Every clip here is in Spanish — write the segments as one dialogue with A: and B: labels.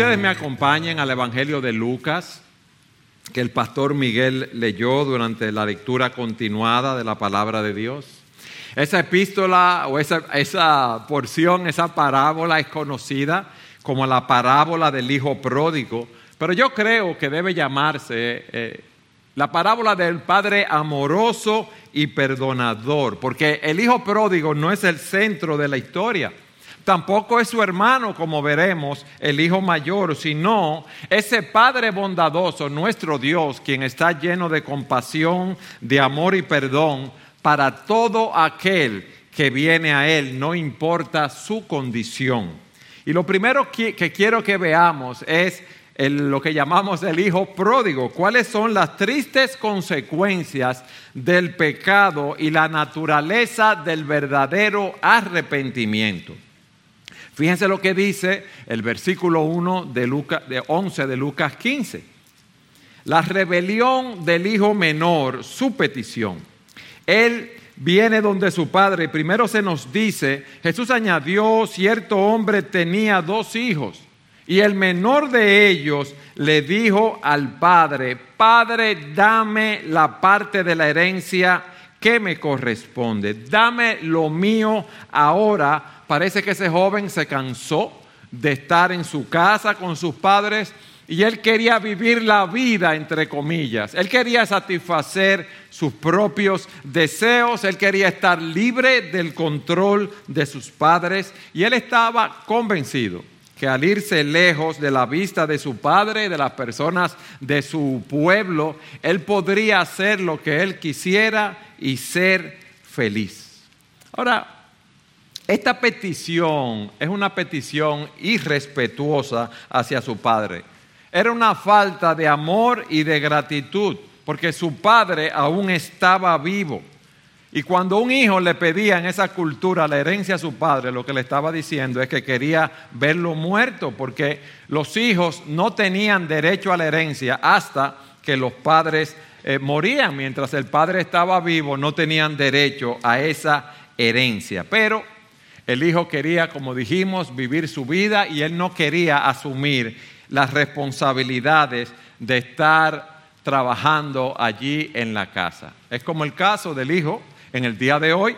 A: ustedes me acompañen al Evangelio de Lucas, que el pastor Miguel leyó durante la lectura continuada de la palabra de Dios. Esa epístola o esa, esa porción, esa parábola es conocida como la parábola del hijo pródigo, pero yo creo que debe llamarse eh, la parábola del padre amoroso y perdonador, porque el hijo pródigo no es el centro de la historia. Tampoco es su hermano, como veremos, el hijo mayor, sino ese Padre bondadoso, nuestro Dios, quien está lleno de compasión, de amor y perdón para todo aquel que viene a Él, no importa su condición. Y lo primero que, quiero que veamos es lo que llamamos el hijo pródigo. ¿Cuáles son las tristes consecuencias del pecado y la naturaleza del verdadero arrepentimiento? Fíjense lo que dice el versículo 1 de, Lucas, de 11 de Lucas 15. La rebelión del hijo menor, su petición. Él viene donde su padre. Primero se nos dice, Jesús añadió, cierto hombre tenía dos hijos. Y el menor de ellos le dijo al padre, Padre, dame la parte de la herencia que me corresponde. Dame lo mío ahora Parece que ese joven se cansó de estar en su casa con sus padres y él quería vivir la vida, entre comillas. Él quería satisfacer sus propios deseos, él quería estar libre del control de sus padres y él estaba convencido que al irse lejos de la vista de su padre, de las personas de su pueblo, él podría hacer lo que él quisiera y ser feliz. Ahora, esta petición es una petición irrespetuosa hacia su padre. Era una falta de amor y de gratitud, porque su padre aún estaba vivo. Y cuando un hijo le pedía en esa cultura la herencia a su padre, lo que le estaba diciendo es que quería verlo muerto, porque los hijos no tenían derecho a la herencia hasta que los padres eh, morían. Mientras el padre estaba vivo, no tenían derecho a esa herencia. Pero el hijo quería, como dijimos, vivir su vida y él no quería asumir las responsabilidades de estar trabajando allí en la casa. Es como el caso del hijo en el día de hoy,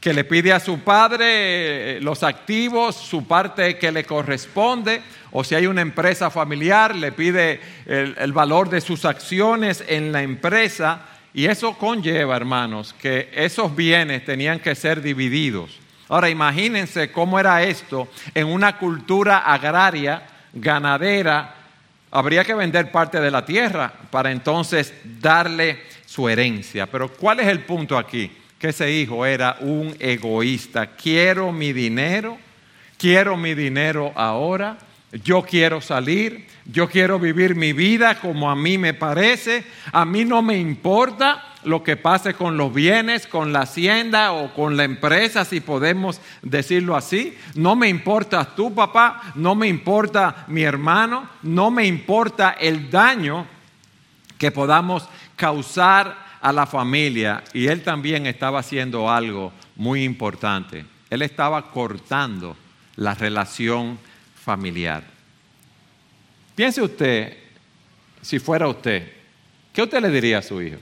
A: que le pide a su padre eh, los activos, su parte que le corresponde, o si hay una empresa familiar, le pide el, el valor de sus acciones en la empresa, y eso conlleva, hermanos, que esos bienes tenían que ser divididos. Ahora imagínense cómo era esto en una cultura agraria, ganadera. Habría que vender parte de la tierra para entonces darle su herencia. Pero ¿cuál es el punto aquí? Que ese hijo era un egoísta. Quiero mi dinero, quiero mi dinero ahora, yo quiero salir, yo quiero vivir mi vida como a mí me parece, a mí no me importa lo que pase con los bienes, con la hacienda o con la empresa, si podemos decirlo así. No me importa tu papá, no me importa mi hermano, no me importa el daño que podamos causar a la familia. Y él también estaba haciendo algo muy importante. Él estaba cortando la relación familiar. Piense usted, si fuera usted, ¿qué usted le diría a su hijo?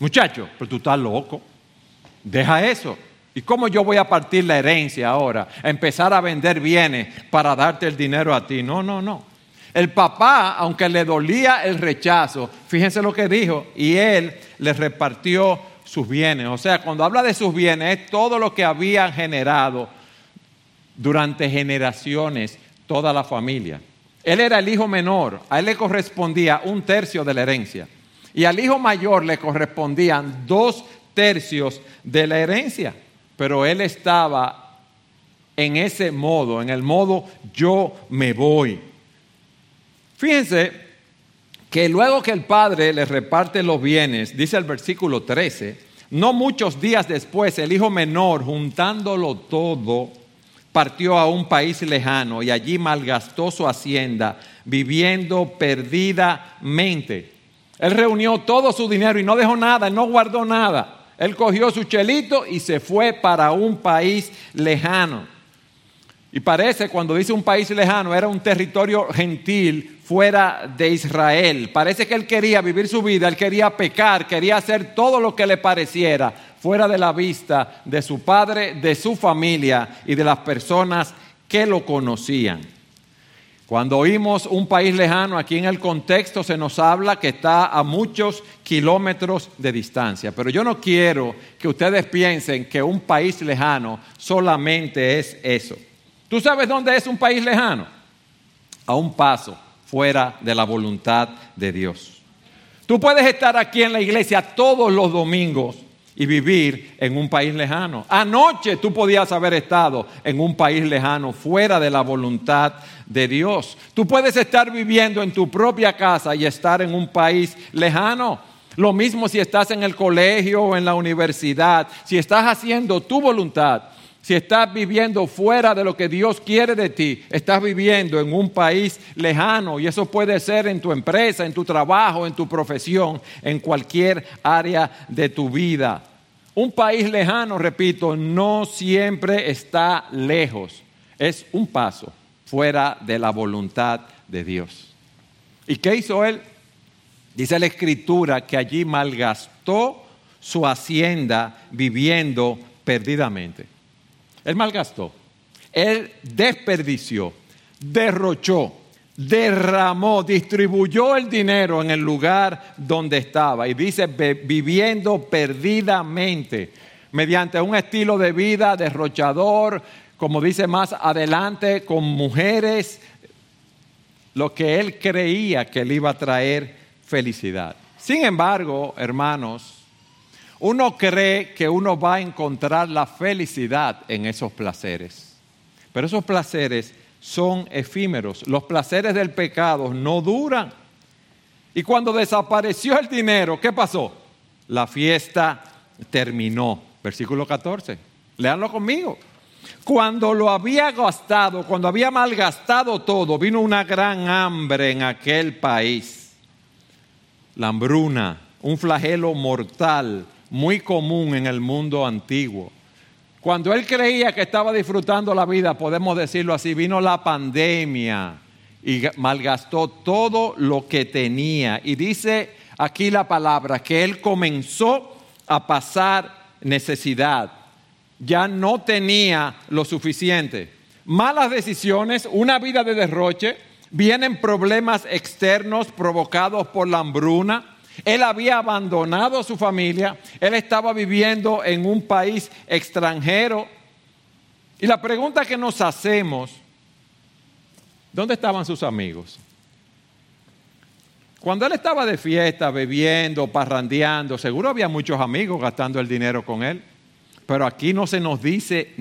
A: Muchacho, pero tú estás loco. Deja eso. ¿Y cómo yo voy a partir la herencia ahora? empezar a vender bienes para darte el dinero a ti. No, no, no. El papá, aunque le dolía el rechazo, fíjense lo que dijo, y él le repartió sus bienes. O sea, cuando habla de sus bienes, es todo lo que había generado durante generaciones toda la familia. Él era el hijo menor, a él le correspondía un tercio de la herencia. Y al hijo mayor le correspondían dos tercios de la herencia. Pero él estaba en ese modo, en el modo yo me voy. Fíjense que luego que el padre le reparte los bienes, dice el versículo 13, no muchos días después el hijo menor, juntándolo todo, partió a un país lejano y allí malgastó su hacienda, viviendo perdidamente. Él reunió todo su dinero y no dejó nada, no guardó nada. Él cogió su chelito y se fue para un país lejano. Y parece, cuando dice un país lejano, era un territorio gentil fuera de Israel. Parece que él quería vivir su vida, él quería pecar, quería hacer todo lo que le pareciera fuera de la vista de su padre, de su familia y de las personas que lo conocían. Cuando oímos un país lejano, aquí en el contexto se nos habla que está a muchos kilómetros de distancia. Pero yo no quiero que ustedes piensen que un país lejano solamente es eso. ¿Tú sabes dónde es un país lejano? A un paso fuera de la voluntad de Dios. Tú puedes estar aquí en la iglesia todos los domingos y vivir en un país lejano. Anoche tú podías haber estado en un país lejano, fuera de la voluntad de Dios. Tú puedes estar viviendo en tu propia casa y estar en un país lejano. Lo mismo si estás en el colegio o en la universidad, si estás haciendo tu voluntad si estás viviendo fuera de lo que Dios quiere de ti, estás viviendo en un país lejano y eso puede ser en tu empresa, en tu trabajo, en tu profesión, en cualquier área de tu vida. Un país lejano, repito, no siempre está lejos, es un paso fuera de la voluntad de Dios. ¿Y qué hizo él? Dice la escritura que allí malgastó su hacienda viviendo perdidamente. Él malgastó, él desperdició, derrochó, derramó, distribuyó el dinero en el lugar donde estaba. Y dice, viviendo perdidamente, mediante un estilo de vida derrochador, como dice más adelante, con mujeres, lo que él creía que le iba a traer felicidad. Sin embargo, hermanos, uno cree que uno va a encontrar la felicidad en esos placeres, pero esos placeres son efímeros. Los placeres del pecado no duran. Y cuando desapareció el dinero, ¿qué pasó? La fiesta terminó. Versículo 14. Leanlo conmigo. Cuando lo había gastado, cuando había malgastado todo, vino una gran hambre en aquel país. La hambruna, un flagelo mortal muy común en el mundo antiguo. Cuando él creía que estaba disfrutando la vida, podemos decirlo así, vino la pandemia y malgastó todo lo que tenía. Y dice aquí la palabra que él comenzó a pasar necesidad. Ya no tenía lo suficiente. Malas decisiones, una vida de derroche, vienen problemas externos provocados por la hambruna, él había abandonado a su familia, él estaba viviendo en un país extranjero. Y la pregunta que nos hacemos, ¿dónde estaban sus amigos? Cuando él estaba de fiesta, bebiendo, parrandeando, seguro había muchos amigos gastando el dinero con él. Pero aquí no se nos dice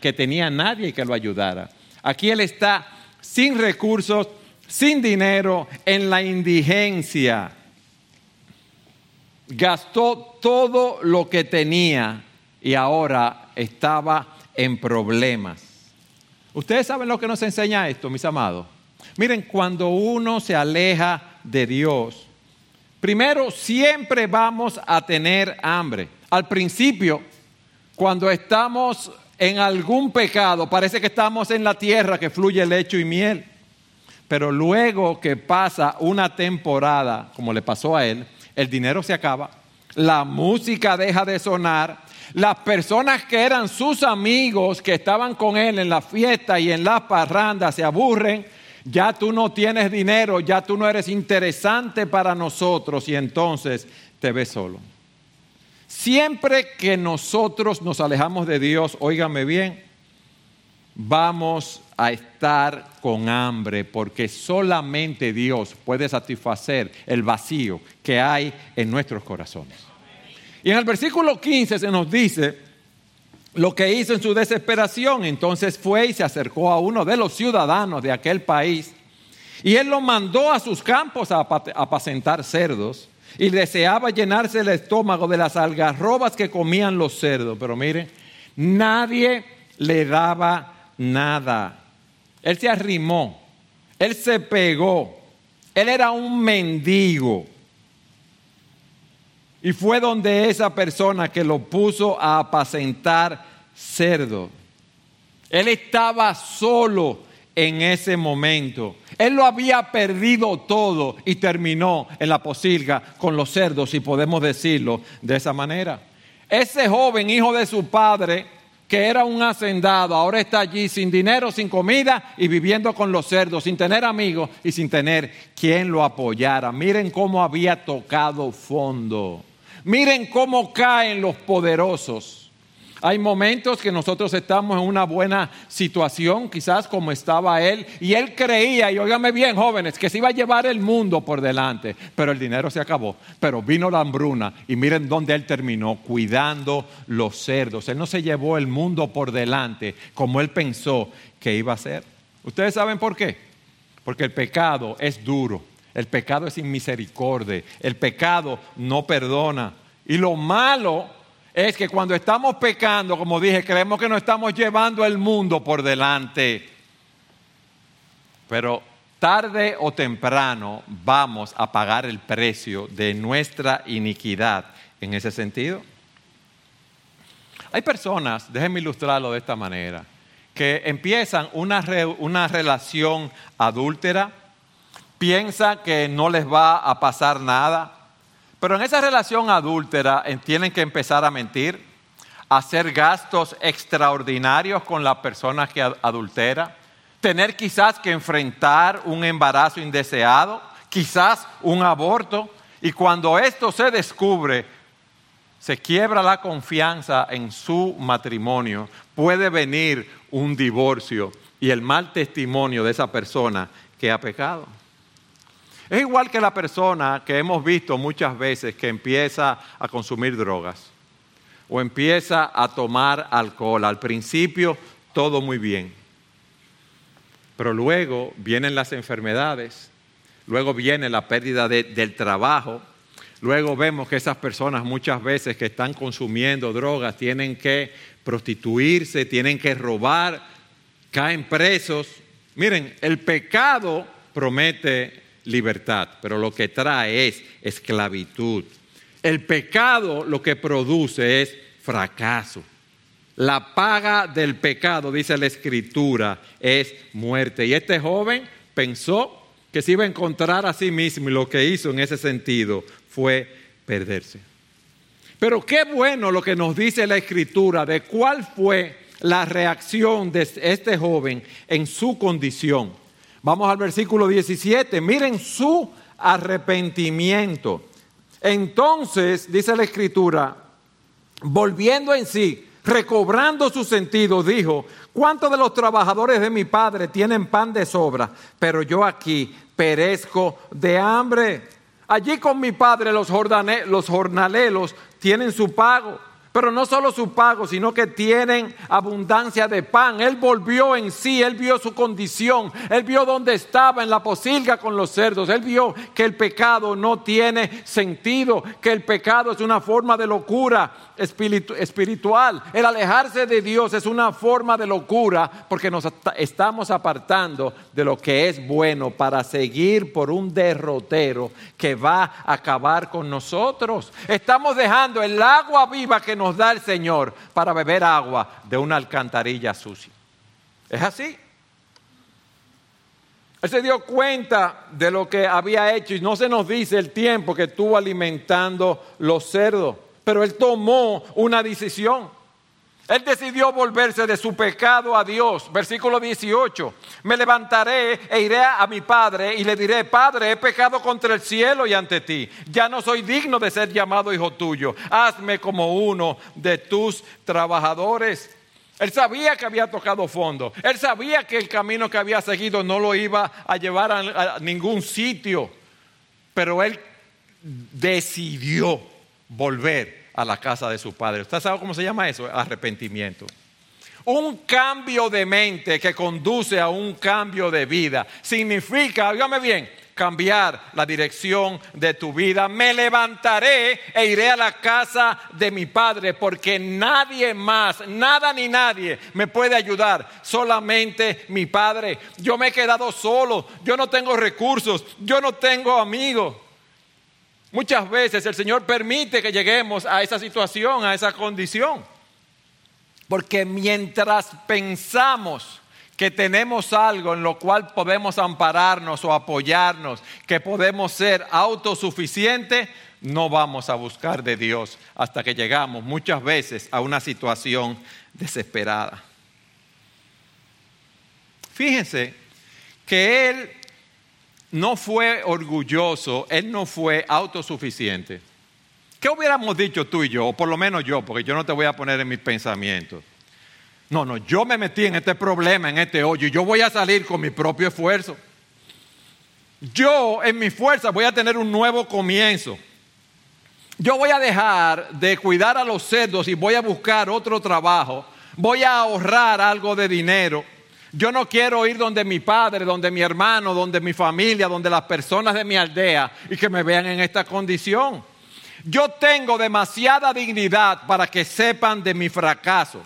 A: que tenía nadie que lo ayudara. Aquí él está sin recursos, sin dinero, en la indigencia gastó todo lo que tenía y ahora estaba en problemas. Ustedes saben lo que nos enseña esto, mis amados. Miren, cuando uno se aleja de Dios, primero siempre vamos a tener hambre. Al principio, cuando estamos en algún pecado, parece que estamos en la tierra que fluye lecho y miel. Pero luego que pasa una temporada, como le pasó a él, el dinero se acaba, la música deja de sonar, las personas que eran sus amigos, que estaban con él en la fiesta y en la parranda, se aburren, ya tú no tienes dinero, ya tú no eres interesante para nosotros y entonces te ves solo. Siempre que nosotros nos alejamos de Dios, óigame bien, vamos a estar con hambre porque solamente Dios puede satisfacer el vacío que hay en nuestros corazones. Y en el versículo 15 se nos dice lo que hizo en su desesperación. Entonces fue y se acercó a uno de los ciudadanos de aquel país y él lo mandó a sus campos a apacentar cerdos y deseaba llenarse el estómago de las algarrobas que comían los cerdos. Pero miren, nadie le daba nada. Él se arrimó, él se pegó, él era un mendigo. Y fue donde esa persona que lo puso a apacentar cerdo. Él estaba solo en ese momento. Él lo había perdido todo y terminó en la posilga con los cerdos, si podemos decirlo de esa manera. Ese joven hijo de su padre, que era un hacendado, ahora está allí sin dinero, sin comida y viviendo con los cerdos, sin tener amigos y sin tener quien lo apoyara. Miren cómo había tocado fondo. Miren cómo caen los poderosos. Hay momentos que nosotros estamos en una buena situación, quizás como estaba él, y él creía, y óigame bien jóvenes, que se iba a llevar el mundo por delante, pero el dinero se acabó, pero vino la hambruna y miren dónde él terminó, cuidando los cerdos. Él no se llevó el mundo por delante como él pensó que iba a ser. ¿Ustedes saben por qué? Porque el pecado es duro, el pecado es sin misericordia, el pecado no perdona. Y lo malo es que cuando estamos pecando, como dije, creemos que nos estamos llevando el mundo por delante. Pero tarde o temprano vamos a pagar el precio de nuestra iniquidad en ese sentido. Hay personas, déjenme ilustrarlo de esta manera, que empiezan una, una relación adúltera, piensan que no les va a pasar nada, pero en esa relación adúltera tienen que empezar a mentir, hacer gastos extraordinarios con la persona que adultera, tener quizás que enfrentar un embarazo indeseado, quizás un aborto, y cuando esto se descubre, se quiebra la confianza en su matrimonio, puede venir un divorcio y el mal testimonio de esa persona que ha pecado. Es igual que la persona que hemos visto muchas veces que empieza a consumir drogas o empieza a tomar alcohol. Al principio todo muy bien, pero luego vienen las enfermedades, luego viene la pérdida del trabajo, luego vemos que esas personas muchas veces que están consumiendo drogas tienen que prostituirse, tienen que robar, caen presos. Miren, el pecado promete libertad, pero lo que trae es esclavitud. El pecado lo que produce es fracaso. La paga del pecado, dice la escritura, es muerte. Y este joven pensó que se iba a encontrar a sí mismo y lo que hizo en ese sentido fue perderse. Pero qué bueno lo que nos dice la escritura de cuál fue la reacción de este joven en su condición. Vamos al versículo 17. Miren su arrepentimiento. Entonces, dice la escritura, volviendo en sí, recobrando su sentido, dijo, ¿cuántos de los trabajadores de mi padre tienen pan de sobra? Pero yo aquí perezco de hambre. Allí con mi padre los, los jornaleros tienen su pago pero no solo su pago, sino que tienen abundancia de pan. Él volvió en sí, él vio su condición, él vio dónde estaba en la posilga con los cerdos, él vio que el pecado no tiene sentido, que el pecado es una forma de locura espiritual. El alejarse de Dios es una forma de locura porque nos estamos apartando de lo que es bueno para seguir por un derrotero que va a acabar con nosotros. Estamos dejando el agua viva que nos da el Señor para beber agua de una alcantarilla sucia. ¿Es así? Él se dio cuenta de lo que había hecho y no se nos dice el tiempo que estuvo alimentando los cerdos, pero él tomó una decisión. Él decidió volverse de su pecado a Dios. Versículo 18. Me levantaré e iré a mi padre y le diré, Padre, he pecado contra el cielo y ante ti. Ya no soy digno de ser llamado hijo tuyo. Hazme como uno de tus trabajadores. Él sabía que había tocado fondo. Él sabía que el camino que había seguido no lo iba a llevar a, ningún sitio. Pero él decidió volver a la casa de su padre. ¿Usted sabe cómo se llama eso? Arrepentimiento. Un cambio de mente que conduce a un cambio de vida. Significa, dígame bien, cambiar la dirección de tu vida. Me levantaré e iré a la casa de mi padre porque nadie más, nada ni nadie me puede ayudar, solamente mi padre. Yo me he quedado solo, yo no tengo recursos, yo no tengo amigos. Muchas veces el Señor permite que lleguemos a esa situación, a esa condición. Porque mientras pensamos que tenemos algo en lo cual podemos ampararnos o apoyarnos, que podemos ser autosuficientes, no vamos a buscar de Dios hasta que llegamos muchas veces a una situación desesperada. Fíjense que Él no fue orgulloso, Él no fue autosuficiente. ¿Qué hubiéramos dicho tú y yo, o por lo menos yo, porque yo no te voy a poner en mis pensamientos? No, no, yo me metí en este problema, en este hoyo, y yo voy a salir con mi propio esfuerzo. Yo en mi fuerza voy a tener un nuevo comienzo. Yo voy a dejar de cuidar a los cerdos y voy a buscar otro trabajo. Voy a ahorrar algo de dinero. Yo no quiero ir donde mi padre, donde mi hermano, donde mi familia, donde las personas de mi aldea y que me vean en esta condición. Yo tengo demasiada dignidad para que sepan de mi fracaso.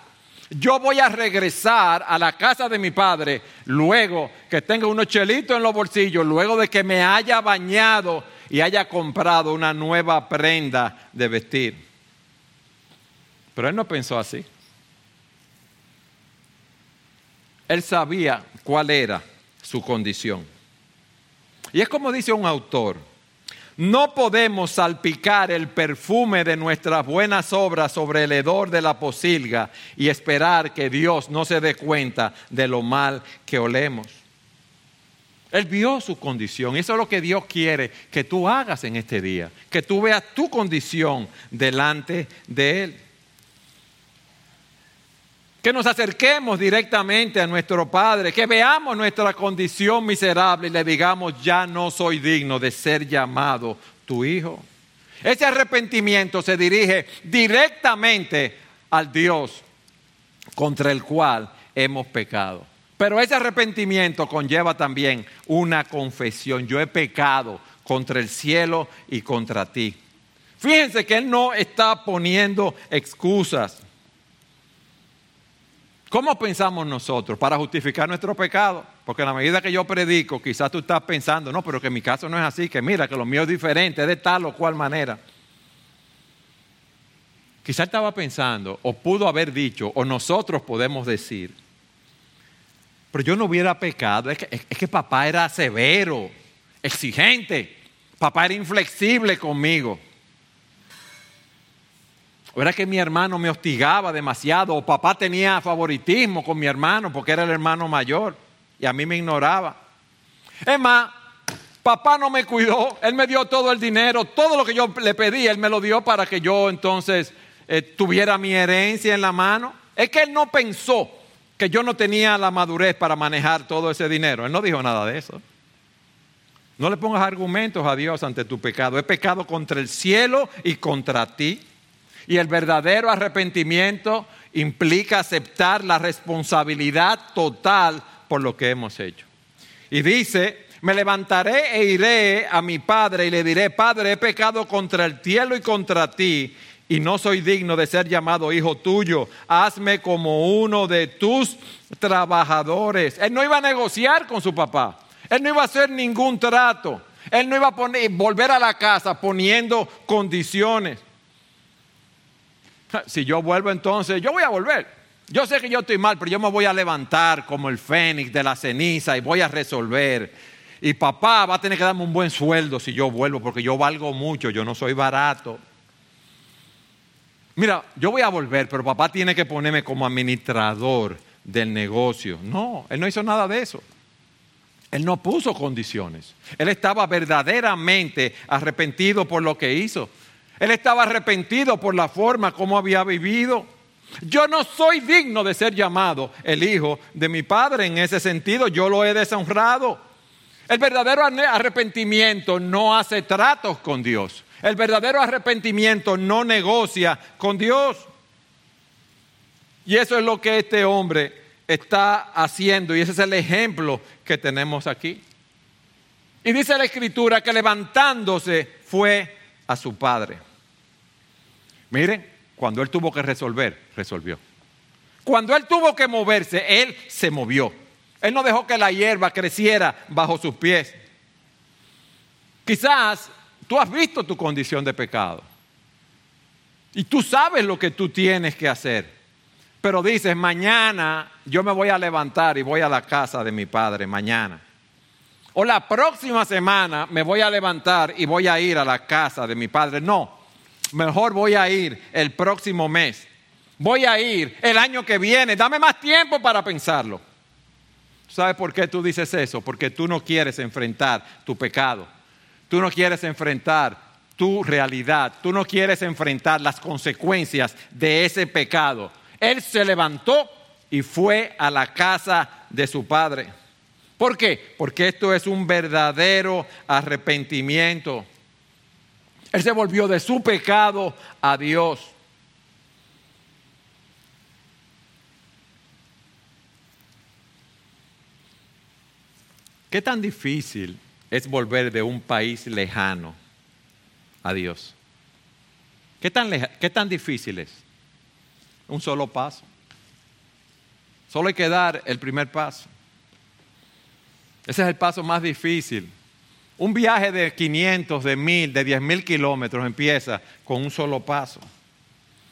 A: Yo voy a regresar a la casa de mi padre luego que tenga unos chelitos en los bolsillos, luego de que me haya bañado y haya comprado una nueva prenda de vestir. Pero él no pensó así. Él sabía cuál era su condición. Y es como dice un autor, no podemos salpicar el perfume de nuestras buenas obras sobre el hedor de la posilga y esperar que Dios no se dé cuenta de lo mal que olemos. Él vio su condición. Eso es lo que Dios quiere que tú hagas en este día. Que tú veas tu condición delante de Él. Que nos acerquemos directamente a nuestro Padre. Que veamos nuestra condición miserable y le digamos, ya no soy digno de ser llamado tu hijo. Ese arrepentimiento se dirige directamente al Dios contra el cual hemos pecado. Pero ese arrepentimiento conlleva también una confesión. Yo he pecado contra el cielo y contra ti. Fíjense que Él no está poniendo excusas. ¿Cómo pensamos nosotros para justificar nuestro pecado? Porque a la medida que yo predico, quizás tú estás pensando, no, pero que mi caso no es así, que mira, que lo mío es diferente, es de tal o cual manera. Quizás estaba pensando, o pudo haber dicho, o nosotros podemos decir, pero yo no hubiera pecado. Es que, es que papá era severo, exigente. Papá era inflexible conmigo. O era que mi hermano me hostigaba demasiado. O papá tenía favoritismo con mi hermano porque era el hermano mayor. Y a mí me ignoraba. Es más, papá no me cuidó. Él me dio todo el dinero. Todo lo que yo le pedí, él me lo dio para que yo entonces eh, tuviera mi herencia en la mano. Es que él no pensó que yo no tenía la madurez para manejar todo ese dinero. Él no dijo nada de eso. No le pongas argumentos a Dios ante tu pecado. He pecado contra el cielo y contra ti. Y el verdadero arrepentimiento implica aceptar la responsabilidad total por lo que hemos hecho. Y dice, me levantaré e iré a mi padre y le diré, Padre, he pecado contra el cielo y contra ti y no soy digno de ser llamado hijo tuyo. Hazme como uno de tus trabajadores. Él no iba a negociar con su papá. Él no iba a hacer ningún trato. Él no iba a poner, volver a la casa poniendo condiciones. Si yo vuelvo entonces, yo voy a volver. Yo sé que yo estoy mal, pero yo me voy a levantar como el fénix de la ceniza y voy a resolver. Y papá va a tener que darme un buen sueldo si yo vuelvo, porque yo valgo mucho, yo no soy barato. Mira, yo voy a volver, pero papá tiene que ponerme como administrador del negocio. No, él no hizo nada de eso. Él no puso condiciones. Él estaba verdaderamente arrepentido por lo que hizo. Él estaba arrepentido por la forma como había vivido. Yo no soy digno de ser llamado el hijo de mi padre en ese sentido. Yo lo he deshonrado. El verdadero arrepentimiento no hace tratos con Dios. El verdadero arrepentimiento no negocia con Dios. Y eso es lo que este hombre está haciendo y ese es el ejemplo que tenemos aquí. Y dice la escritura que levantándose fue a su padre. Miren, cuando él tuvo que resolver, resolvió. Cuando él tuvo que moverse, él se movió. Él no dejó que la hierba creciera bajo sus pies. Quizás Tú has visto tu condición de pecado. Y tú sabes lo que tú tienes que hacer. pero dices, mañana yo me voy a levantar y voy a la casa de mi padre, mañana. O la próxima semana me voy a levantar y voy a ir a la casa de mi padre. No, mejor voy a ir el próximo mes. Voy a ir el año que viene. Dame más tiempo para pensarlo. ¿Sabes por qué tú dices eso? Porque tú no quieres enfrentar tu pecado. Tú no quieres enfrentar tu realidad. Tú no quieres enfrentar las consecuencias de ese pecado. Él se levantó y fue a la casa de su padre. ¿Por qué? Porque esto es un verdadero arrepentimiento. Él se volvió de su pecado a Dios. ¿Qué tan difícil es volver de un país lejano a Dios? ¿Qué tan, ¿Qué tan difícil es? Un solo paso. Solo hay que dar el primer paso. Ese es el paso más difícil. Un viaje de 500, de 1000, de 10 mil kilómetros empieza con un solo paso.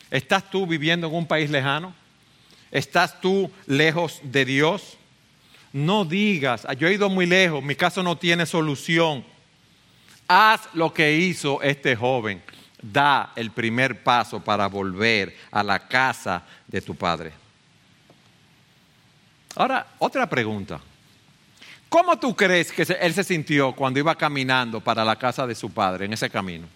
A: ¿Estás tú viviendo en un país lejano? ¿Estás tú lejos de Dios? No digas, yo he ido muy lejos, mi caso no tiene solución. Haz lo que hizo este joven. Da el primer paso para volver a la casa de tu padre. Ahora, otra pregunta. ¿Cómo tú crees que él se sintió cuando iba caminando para la casa de su padre en ese camino?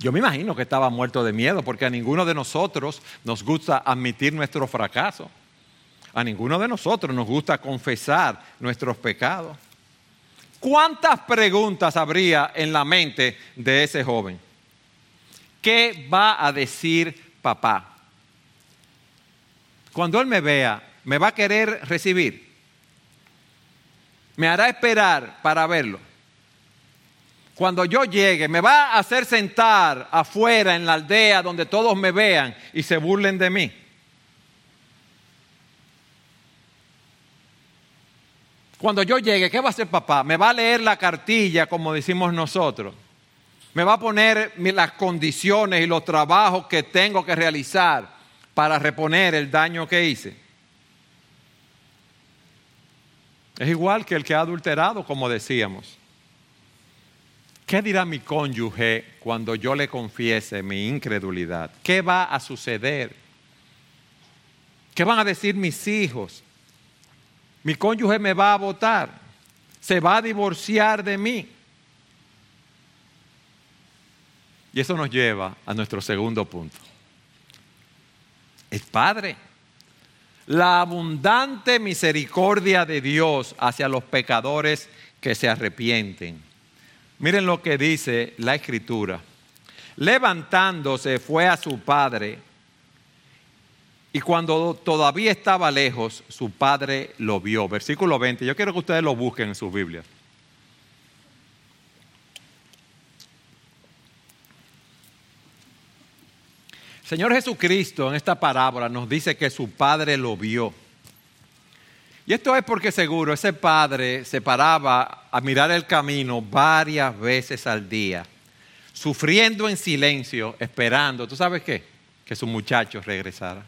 A: Yo me imagino que estaba muerto de miedo porque a ninguno de nosotros nos gusta admitir nuestro fracaso. A ninguno de nosotros nos gusta confesar nuestros pecados. ¿Cuántas preguntas habría en la mente de ese joven? ¿Qué va a decir papá? Cuando él me vea, ¿me va a querer recibir? ¿Me hará esperar para verlo? Cuando yo llegue, ¿me va a hacer sentar afuera en la aldea donde todos me vean y se burlen de mí? Cuando yo llegue, ¿qué va a hacer papá? ¿Me va a leer la cartilla, como decimos nosotros? ¿Me va a poner las condiciones y los trabajos que tengo que realizar para reponer el daño que hice? Es igual que el que ha adulterado, como decíamos. ¿Qué dirá mi cónyuge cuando yo le confiese mi incredulidad? ¿Qué va a suceder? ¿Qué van a decir mis hijos? Mi cónyuge me va a votar, se va a divorciar de mí. Y eso nos lleva a nuestro segundo punto. El Padre. La abundante misericordia de Dios hacia los pecadores que se arrepienten. Miren lo que dice la Escritura. Levantándose fue a su Padre y cuando todavía estaba lejos, su padre lo vio. Versículo 20. Yo quiero que ustedes lo busquen en sus Biblias. Señor Jesucristo en esta parábola nos dice que su padre lo vio. Y esto es porque seguro ese padre se paraba a mirar el camino varias veces al día, sufriendo en silencio, esperando, ¿tú sabes qué? Que su muchacho regresara.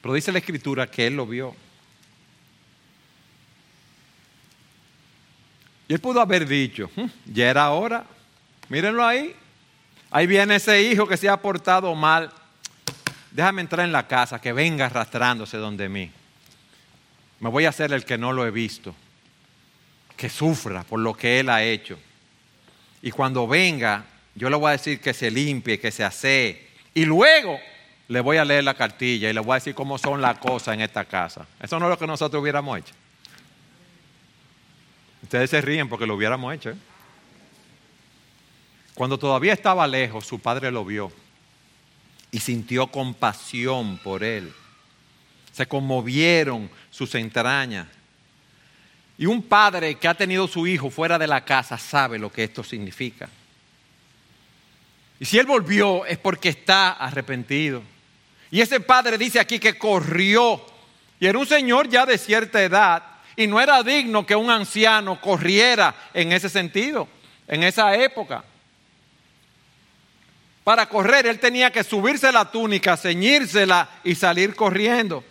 A: Pero dice la escritura que él lo vio. Y él pudo haber dicho, hmm, ya era hora, mírenlo ahí, ahí viene ese hijo que se ha portado mal, déjame entrar en la casa, que venga arrastrándose donde mí. Me voy a hacer el que no lo he visto, que sufra por lo que él ha hecho. Y cuando venga, yo le voy a decir que se limpie, que se asee. Y luego le voy a leer la cartilla y le voy a decir cómo son las cosas en esta casa. Eso no es lo que nosotros hubiéramos hecho. Ustedes se ríen porque lo hubiéramos hecho. ¿eh? Cuando todavía estaba lejos, su padre lo vio y sintió compasión por él. Se conmovieron sus entrañas. Y un padre que ha tenido su hijo fuera de la casa sabe lo que esto significa. Y si él volvió es porque está arrepentido. Y ese padre dice aquí que corrió. Y era un señor ya de cierta edad. Y no era digno que un anciano corriera en ese sentido, en esa época. para correr, él tenía que subirse la túnica, ceñírsela y salir corriendo.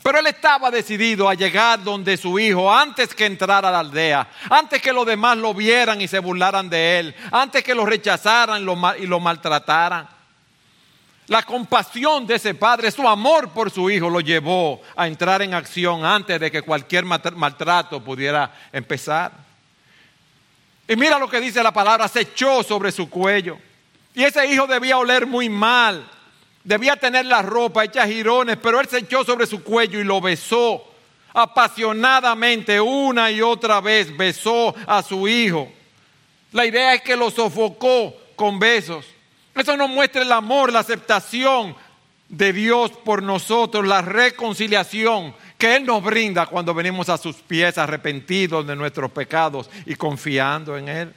A: Pero él estaba decidido a llegar donde su hijo antes que entrar a la aldea, antes que los demás lo vieran y se burlaran de él, antes que lo rechazaran y lo maltrataran. La compasión de ese padre, su amor por su hijo lo llevó a entrar en acción antes de que cualquier maltrato pudiera empezar. Y mira lo que dice la palabra, se echó sobre su cuello. Y ese hijo debía oler muy mal, debía tener la ropa hecha jirones, pero él se echó sobre su cuello y lo besó apasionadamente una y otra vez, besó a su hijo. La idea es que lo sofocó con besos. Eso nos muestra el amor, la aceptación de Dios por nosotros, la reconciliación que Él nos brinda cuando venimos a sus pies arrepentidos de nuestros pecados y confiando en Él.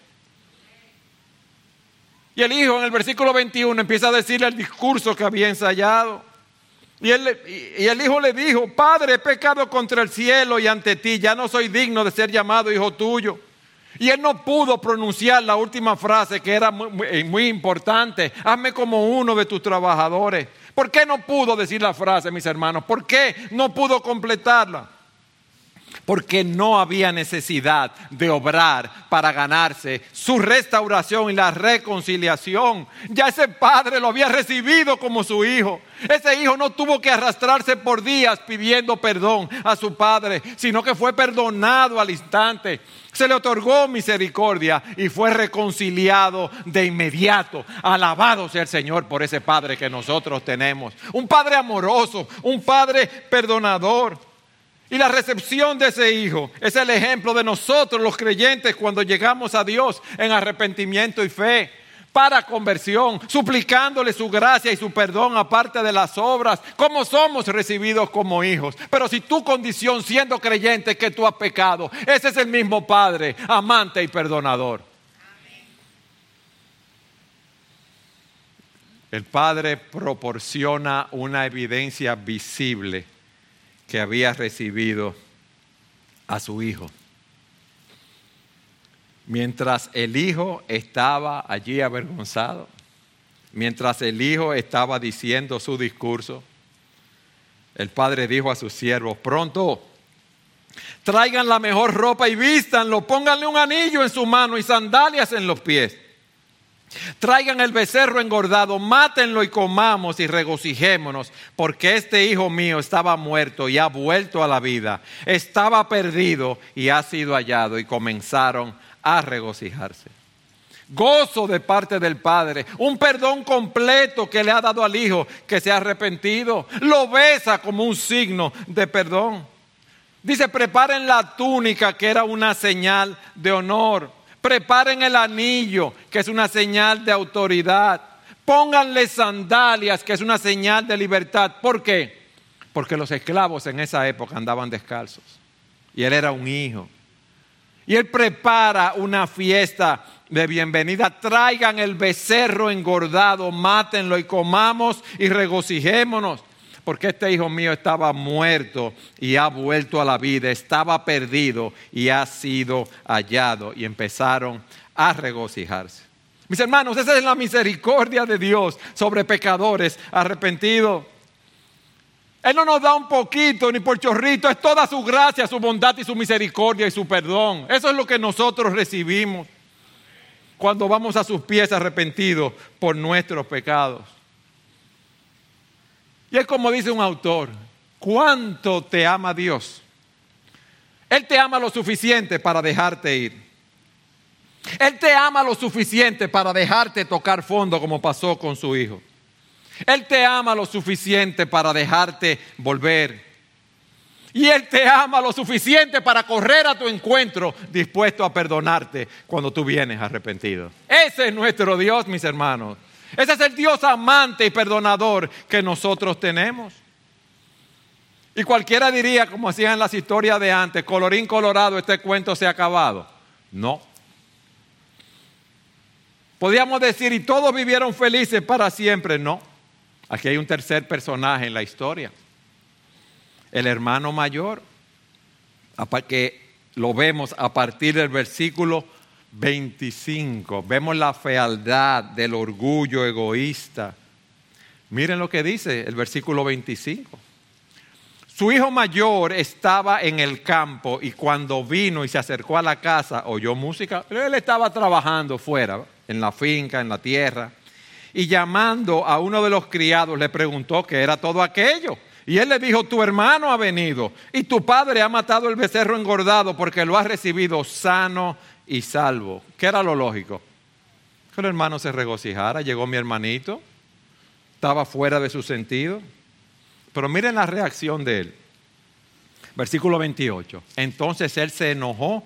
A: Y el hijo en el versículo 21 empieza a decirle el discurso que había ensayado. Y, y, el hijo le dijo, Padre, he pecado contra el cielo y ante ti, ya no soy digno de ser llamado hijo tuyo. Y él no pudo pronunciar la última frase que era muy, importante. Hazme como uno de tus trabajadores. ¿Por qué no pudo decir la frase, mis hermanos? ¿Por qué no pudo completarla? Porque no había necesidad de obrar para ganarse su restauración y la reconciliación. Ya ese padre lo había recibido como su hijo. Ese hijo no tuvo que arrastrarse por días pidiendo perdón a su padre, sino que fue perdonado al instante. Se le otorgó misericordia y fue reconciliado de inmediato. Alabado sea el Señor por ese Padre que nosotros tenemos. Un Padre amoroso, un Padre perdonador. Y la recepción de ese hijo es el ejemplo de nosotros los creyentes cuando llegamos a Dios en arrepentimiento y fe para conversión, suplicándole su gracia y su perdón aparte de las obras, como somos recibidos como hijos. Pero si tu condición siendo creyente que tú has pecado, ese es el mismo Padre, amante y perdonador. El Padre proporciona una evidencia visible que había recibido a su hijo. Mientras el hijo estaba allí avergonzado, mientras el hijo estaba diciendo su discurso, el padre dijo a sus siervos, pronto, traigan la mejor ropa y vístanlo, pónganle un anillo en su mano y sandalias en los pies Traigan el becerro engordado, mátenlo y comamos y regocijémonos, porque este hijo mío estaba muerto y ha vuelto a la vida, estaba perdido y ha sido hallado y comenzaron a regocijarse. Gozo de parte del Padre, un perdón completo que le ha dado al Hijo que se ha arrepentido, lo besa como un signo de perdón. Dice, preparen la túnica que era una señal de honor Preparen el anillo, que es una señal de autoridad. Pónganle sandalias, que es una señal de libertad. ¿Por qué? Porque los esclavos en esa época andaban descalzos. Y él era un hijo. Y él prepara una fiesta de bienvenida. Traigan el becerro engordado, mátenlo y comamos y regocijémonos porque este hijo mío estaba muerto y ha vuelto a la vida, estaba perdido y ha sido hallado. Y empezaron a regocijarse. Mis hermanos, esa es la misericordia de Dios sobre pecadores arrepentidos. Él no nos da un poquito ni por chorrito, es toda su gracia, su bondad y su misericordia y su perdón. Eso es lo que nosotros recibimos cuando vamos a sus pies arrepentidos por nuestros pecados. Y es como dice un autor, ¿cuánto te ama Dios? Él te ama lo suficiente para dejarte ir. Él te ama lo suficiente para dejarte tocar fondo como pasó con su hijo. Él te ama lo suficiente para dejarte volver. Y Él te ama lo suficiente para correr a tu encuentro dispuesto a perdonarte cuando tú vienes arrepentido. Ese es nuestro Dios, mis hermanos. Ese es el Dios amante y perdonador que nosotros tenemos. Y cualquiera diría, como hacían las historias de antes, colorín colorado, este cuento se ha acabado. No. Podríamos decir, y todos vivieron felices para siempre. No. Aquí hay un tercer personaje en la historia. El hermano mayor, que lo vemos a partir del versículo 25. Vemos la fealdad del orgullo egoísta. Miren lo que dice el versículo 25. Su hijo mayor estaba en el campo y cuando vino y se acercó a la casa oyó música. Él estaba trabajando fuera, en la finca, en la tierra. Y llamando a uno de los criados le preguntó qué era todo aquello. Y él le dijo, tu hermano ha venido y tu padre ha matado el becerro engordado porque lo ha recibido sano y salvo. ¿Qué era lo lógico? Que el hermano se regocijara. Llegó mi hermanito, estaba fuera de su sentido. Pero miren la reacción de él. Versículo 28. Entonces él se enojó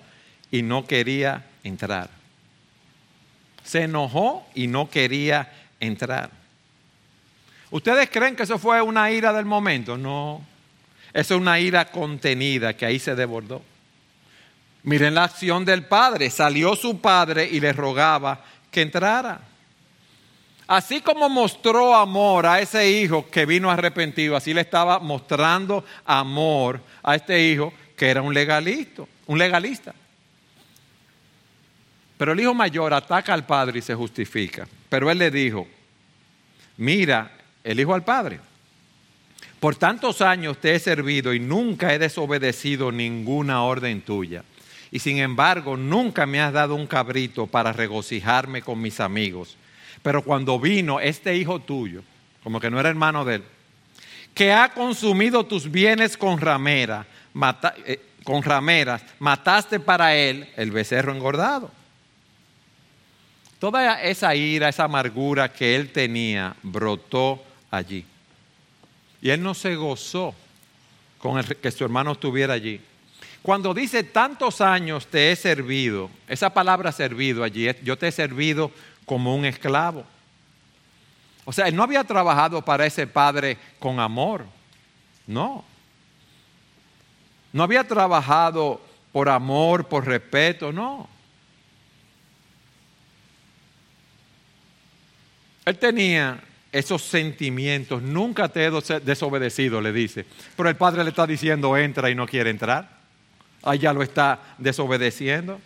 A: y no quería entrar. Se enojó y no quería entrar. ¿Ustedes creen que eso fue una ira del momento? No. Eso es una ira contenida que ahí se desbordó. Miren la acción del padre. Salió su padre y le rogaba que entrara. Así como mostró amor a ese hijo que vino arrepentido, así le estaba mostrando amor a este hijo que era un legalista, un legalista. Pero el hijo mayor ataca al padre y se justifica. Pero él le dijo, mira, el hijo al padre, por tantos años te he servido y nunca he desobedecido ninguna orden tuya y sin embargo nunca me has dado un cabrito para regocijarme con mis amigos. Pero cuando vino este hijo tuyo, como que no era hermano de él, que ha consumido tus bienes con ramera, eh, con rameras, mataste para él el becerro engordado. Toda esa ira, esa amargura que él tenía brotó allí. Y él no se gozó con el, que su hermano estuviera allí. Cuando dice tantos años te he servido, esa palabra servido allí, yo te he servido como un esclavo. O sea, él no había trabajado para ese padre con amor, no. No había trabajado por amor, por respeto, no. Él tenía esos sentimientos, nunca te he desobedecido, le dice. Pero el padre le está diciendo, entra y no quiere entrar allá lo está desobedeciendo.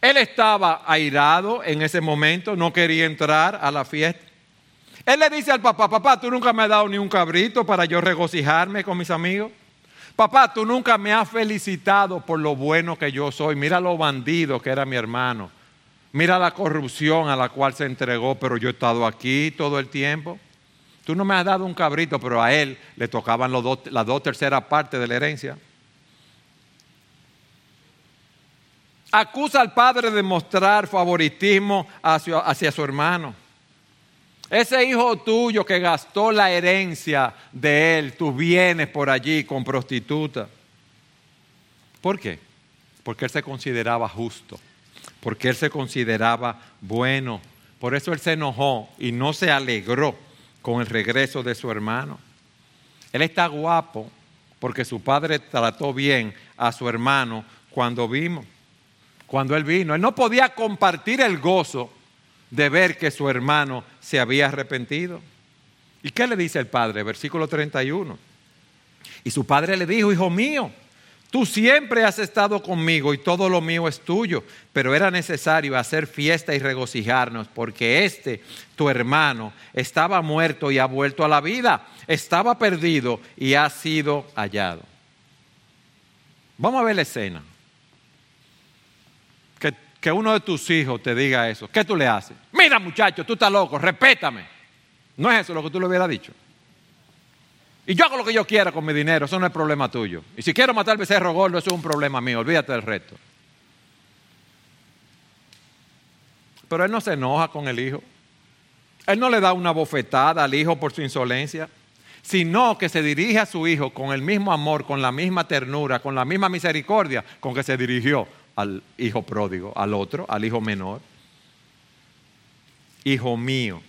A: Él estaba airado en ese momento, no quería entrar a la fiesta. Él le dice al papá, papá, tú nunca me has dado ni un cabrito para yo regocijarme con mis amigos. Papá, tú nunca me has felicitado por lo bueno que yo soy. Mira lo bandido que era mi hermano. Mira la corrupción a la cual se entregó, pero yo he estado aquí todo el tiempo. Tú no me has dado un cabrito, pero a él le tocaban las dos terceras partes de la herencia. Acusa al padre de mostrar favoritismo hacia, su hermano. Ese hijo tuyo que gastó la herencia de él, tus bienes por allí con prostituta. ¿Por qué? Porque él se consideraba justo, porque él se consideraba bueno. Por eso él se enojó y no se alegró con el regreso de su hermano. Él está guapo porque su padre trató bien a su hermano cuando vimos cuando él vino. Él no podía compartir el gozo de ver que su hermano se había arrepentido. ¿Y qué le dice el padre? Versículo 31. Y su padre le dijo, hijo mío, tú siempre has estado conmigo y todo lo mío es tuyo, pero era necesario hacer fiesta y regocijarnos porque este, tu hermano, estaba muerto y ha vuelto a la vida, estaba perdido y ha sido hallado. Vamos a ver la escena que uno de tus hijos te diga eso, ¿qué tú le haces? Mira muchacho, tú estás loco, respétame. No es eso lo que tú le hubieras dicho. Y yo hago lo que yo quiera con mi dinero, eso no es problema tuyo. Y si quiero matar al becerro gordo, eso es un problema mío, olvídate del resto. Pero él no se enoja con el hijo. Él no le da una bofetada al hijo por su insolencia, sino que se dirige a su hijo con el mismo amor, con la misma ternura, con la misma misericordia con que se dirigió al hijo pródigo, al otro, al hijo menor. Hijo mío.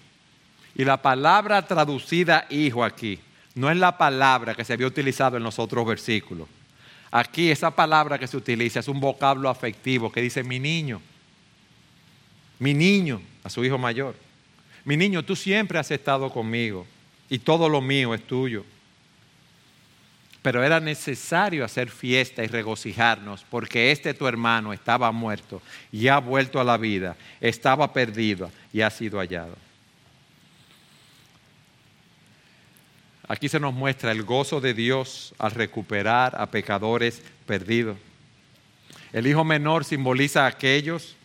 A: Y la palabra traducida hijo aquí no es la palabra que se había utilizado en los otros versículos. Aquí esa palabra que se utiliza es un vocablo afectivo que dice mi niño. Mi niño, a su hijo mayor. Mi niño, tú siempre has estado conmigo y todo lo mío es tuyo. Pero era necesario hacer fiesta y regocijarnos porque este tu hermano estaba muerto y ha vuelto a la vida, estaba perdido y ha sido hallado. Aquí se nos muestra el gozo de Dios al recuperar a pecadores perdidos. El hijo menor simboliza a aquellos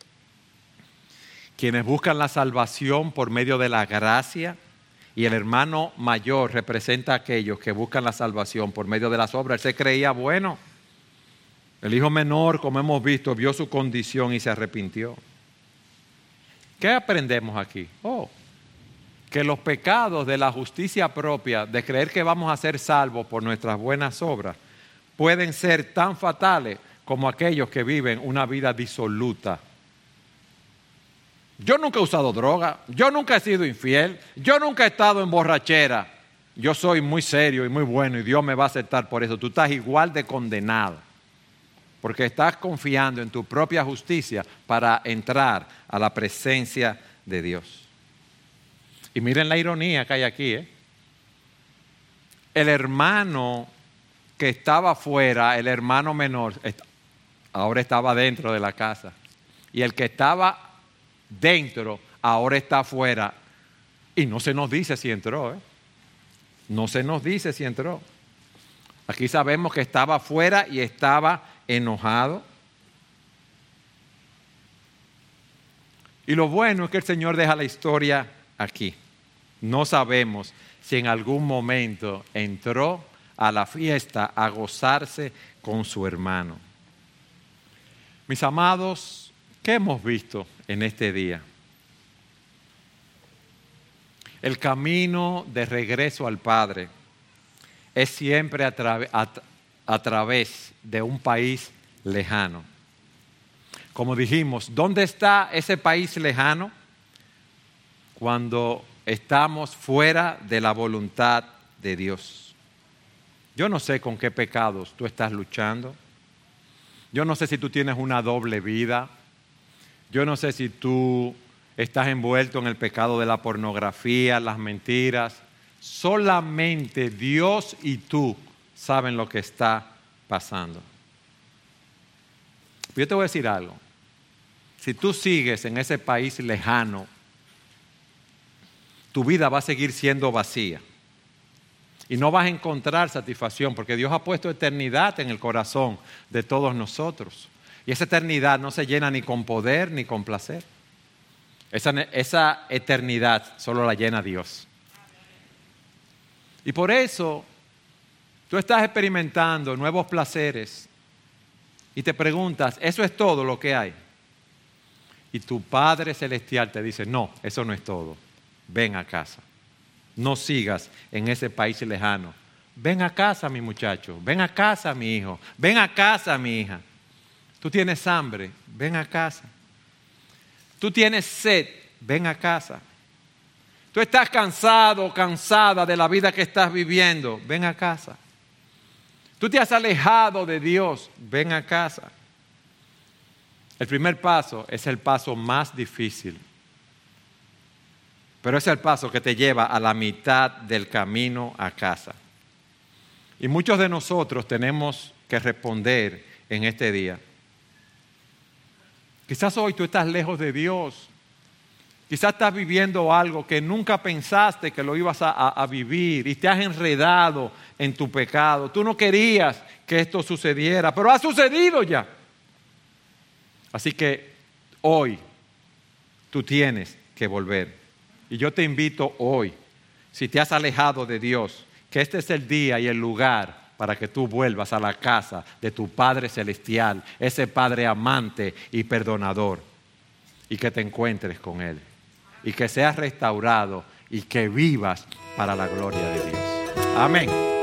A: quienes buscan la salvación por medio de la gracia y el hermano mayor representa a aquellos que buscan la salvación por medio de las obras. Él se creía bueno. El hijo menor, como hemos visto, vio su condición y se arrepintió. ¿Qué aprendemos aquí? Oh, que los pecados de la justicia propia, de creer que vamos a ser salvos por nuestras buenas obras, pueden ser tan fatales como aquellos que viven una vida disoluta yo nunca he usado droga, yo nunca he sido infiel, yo nunca he estado en borrachera. Yo soy muy serio y muy bueno y Dios me va a aceptar por eso. Tú estás igual de condenado porque estás confiando en tu propia justicia para entrar a la presencia de Dios. Y miren la ironía que hay aquí. ¿eh? El hermano que estaba fuera, el hermano menor, ahora estaba dentro de la casa. Y el que estaba dentro, ahora está afuera. Y no se nos dice si entró. ¿eh? No se nos dice si entró. Aquí sabemos que estaba afuera y estaba enojado. Y lo bueno es que el Señor deja la historia aquí. No sabemos si en algún momento entró a la fiesta a gozarse con su hermano. Mis amados, ¿Qué hemos visto en este día? El camino de regreso al Padre es siempre a, través de un país lejano. Como dijimos, ¿dónde está ese país lejano? Cuando estamos fuera de la voluntad de Dios. Yo no sé con qué pecados tú estás luchando. Yo no sé si tú tienes una doble vida yo no sé si tú estás envuelto en el pecado de la pornografía, las mentiras. Solamente Dios y tú saben lo que está pasando. Yo te voy a decir algo. Si tú sigues en ese país lejano, tu vida va a seguir siendo vacía. Y no vas a encontrar satisfacción porque Dios ha puesto eternidad en el corazón de todos nosotros. Y esa eternidad no se llena ni con poder ni con placer. Esa, eternidad solo la llena Dios. Y por eso tú estás experimentando nuevos placeres y te preguntas, ¿eso es todo lo que hay? Y tu Padre Celestial te dice, no, eso no es todo. Ven a casa. No sigas en ese país lejano. Ven a casa, mi muchacho. Ven a casa, mi hijo. Ven a casa, mi hija. Tú tienes hambre, ven a casa. Tú tienes sed, ven a casa. Tú estás cansado, cansada de la vida que estás viviendo, ven a casa. Tú te has alejado de Dios, ven a casa. El primer paso es el paso más difícil, pero es el paso que te lleva a la mitad del camino a casa. Y muchos de nosotros tenemos que responder en este día. Quizás hoy tú estás lejos de Dios. Quizás estás viviendo algo que nunca pensaste que lo ibas a, vivir y te has enredado en tu pecado. Tú no querías que esto sucediera, pero ha sucedido ya. Así que hoy tú tienes que volver. Y yo te invito hoy, si te has alejado de Dios, que este es el día y el lugar para que tú vuelvas a la casa de tu Padre Celestial, ese Padre amante y perdonador, y que te encuentres con Él, y que seas restaurado y que vivas para la gloria de Dios. Amén.